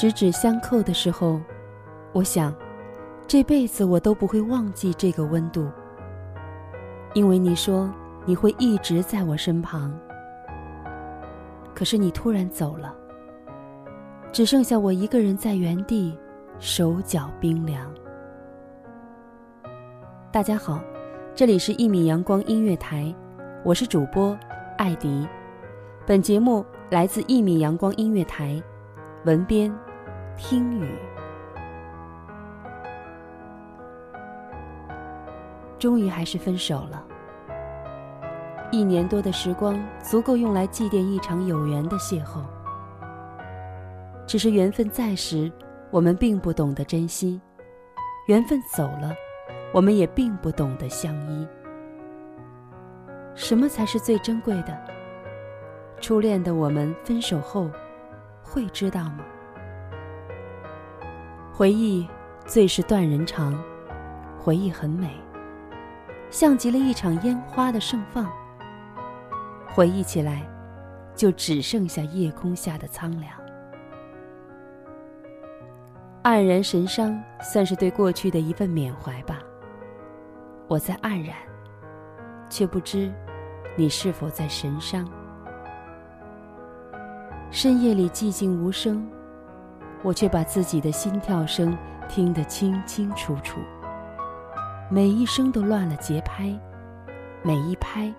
十指相扣的时候，我想，这辈子我都不会忘记这个温度。因为你说你会一直在我身旁，可是你突然走了，只剩下我一个人在原地，手脚冰凉。大家好，这里是《一米阳光音乐台》，我是主播艾迪，本节目来自《一米阳光音乐台》。文编，听雨。终于还是分手了。一年多的时光，足够用来祭奠一场有缘的邂逅。只是缘分在时，我们并不懂得珍惜；缘分走了，我们也并不懂得相依。什么才是最珍贵的？初恋的我们，分手后。会知道吗？回忆最是断人肠，回忆很美，像极了一场烟花的盛放。回忆起来，就只剩下夜空下的苍凉。黯然神伤，算是对过去的一份缅怀吧。我在黯然，却不知你是否在神伤。深夜里寂静无声，我却把自己的心跳声听得清清楚楚。每一声都乱了节拍，每一拍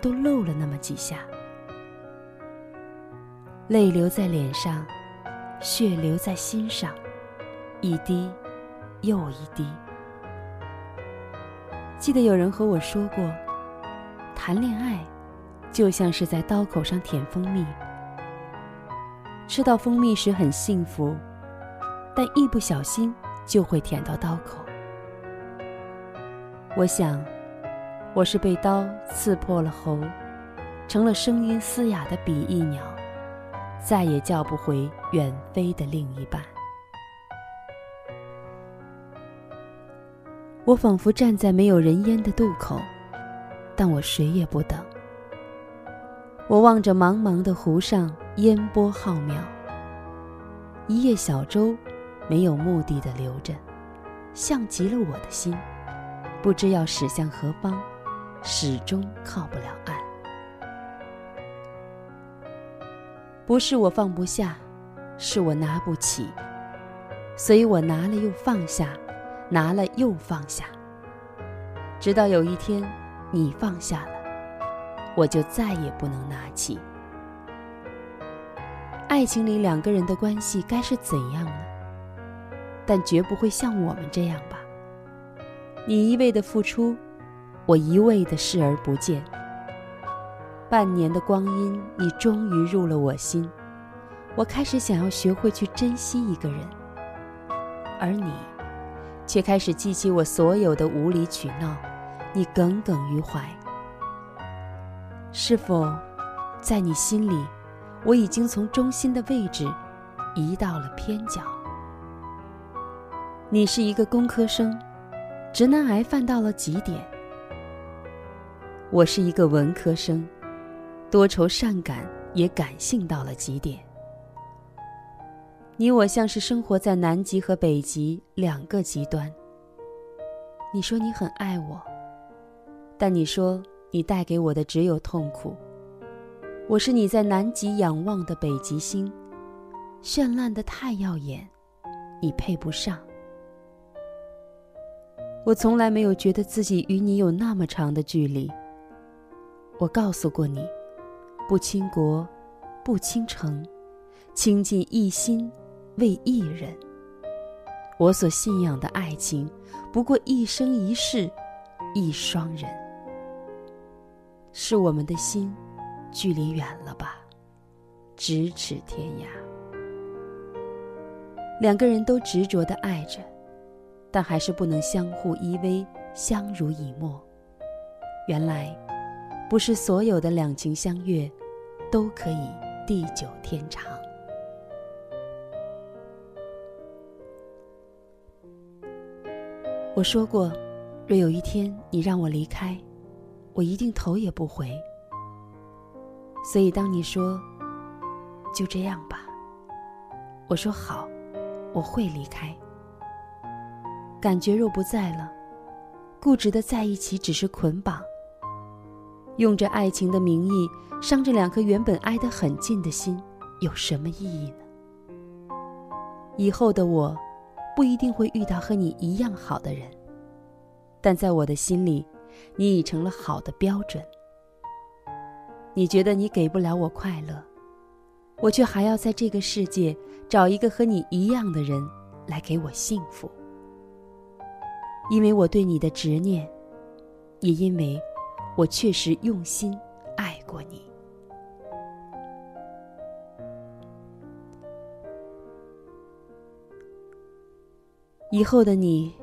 都漏了那么几下。泪流在脸上，血流在心上，一滴又一滴。记得有人和我说过，谈恋爱就像是在刀口上舔蜂蜜。吃到蜂蜜时很幸福，但一不小心就会舔到刀口。我想，我是被刀刺破了喉，成了声音嘶哑的比翼鸟，再也叫不回远飞的另一半。我仿佛站在没有人烟的渡口，但我谁也不等。我望着茫茫的湖上。烟波浩渺，一叶小舟，没有目的的流着，像极了我的心，不知要驶向何方，始终靠不了岸。不是我放不下，是我拿不起，所以我拿了又放下，拿了又放下，直到有一天，你放下了，我就再也不能拿起。爱情里两个人的关系该是怎样呢？但绝不会像我们这样吧。你一味的付出，我一味的视而不见。半年的光阴，你终于入了我心，我开始想要学会去珍惜一个人，而你，却开始记起我所有的无理取闹，你耿耿于怀。是否，在你心里？我已经从中心的位置移到了偏角。你是一个工科生，直男癌犯到了极点。我是一个文科生，多愁善感也感性到了极点。你我像是生活在南极和北极两个极端。你说你很爱我，但你说你带给我的只有痛苦。我是你在南极仰望的北极星，绚烂的太耀眼，你配不上。我从来没有觉得自己与你有那么长的距离。我告诉过你，不倾国，不倾城，倾尽一心为一人。我所信仰的爱情，不过一生一世，一双人。是我们的心，距离远了吧，咫尺天涯。两个人都执着的爱着，但还是不能相互依偎，相濡以沫。原来。不是所有的两情相悦，都可以地久天长。我说过，若有一天你让我离开，我一定头也不回。所以当你说“就这样吧”，我说好，我会离开。感觉若不在了，固执的在一起只是捆绑。用着爱情的名义，伤着两颗原本挨得很近的心，有什么意义呢？以后的我，不一定会遇到和你一样好的人，但在我的心里，你已成了好的标准。你觉得你给不了我快乐，我却还要在这个世界找一个和你一样的人来给我幸福，因为我对你的执念，也因为。我确实用心爱过你。以后的你，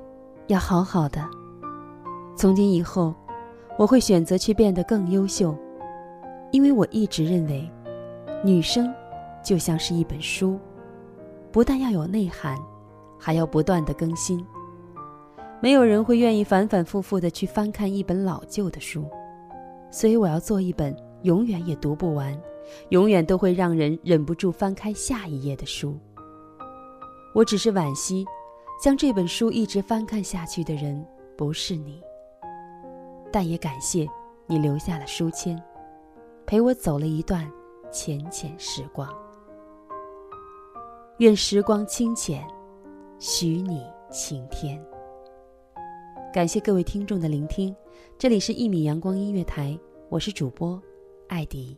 要好好的。从今以后，我会选择去变得更优秀，因为我一直认为，女生就像是一本书，不但要有内涵，还要不断的更新。没有人会愿意反反复复的去翻看一本老旧的书。所以我要做一本永远也读不完，永远都会让人忍不住翻开下一页的书。我只是惋惜，将这本书一直翻看下去的人不是你。但也感谢你留下了书签，陪我走了一段浅浅时光。愿时光清浅，许你晴天。感谢各位听众的聆听。这里是《一米阳光音乐台》，我是主播艾迪。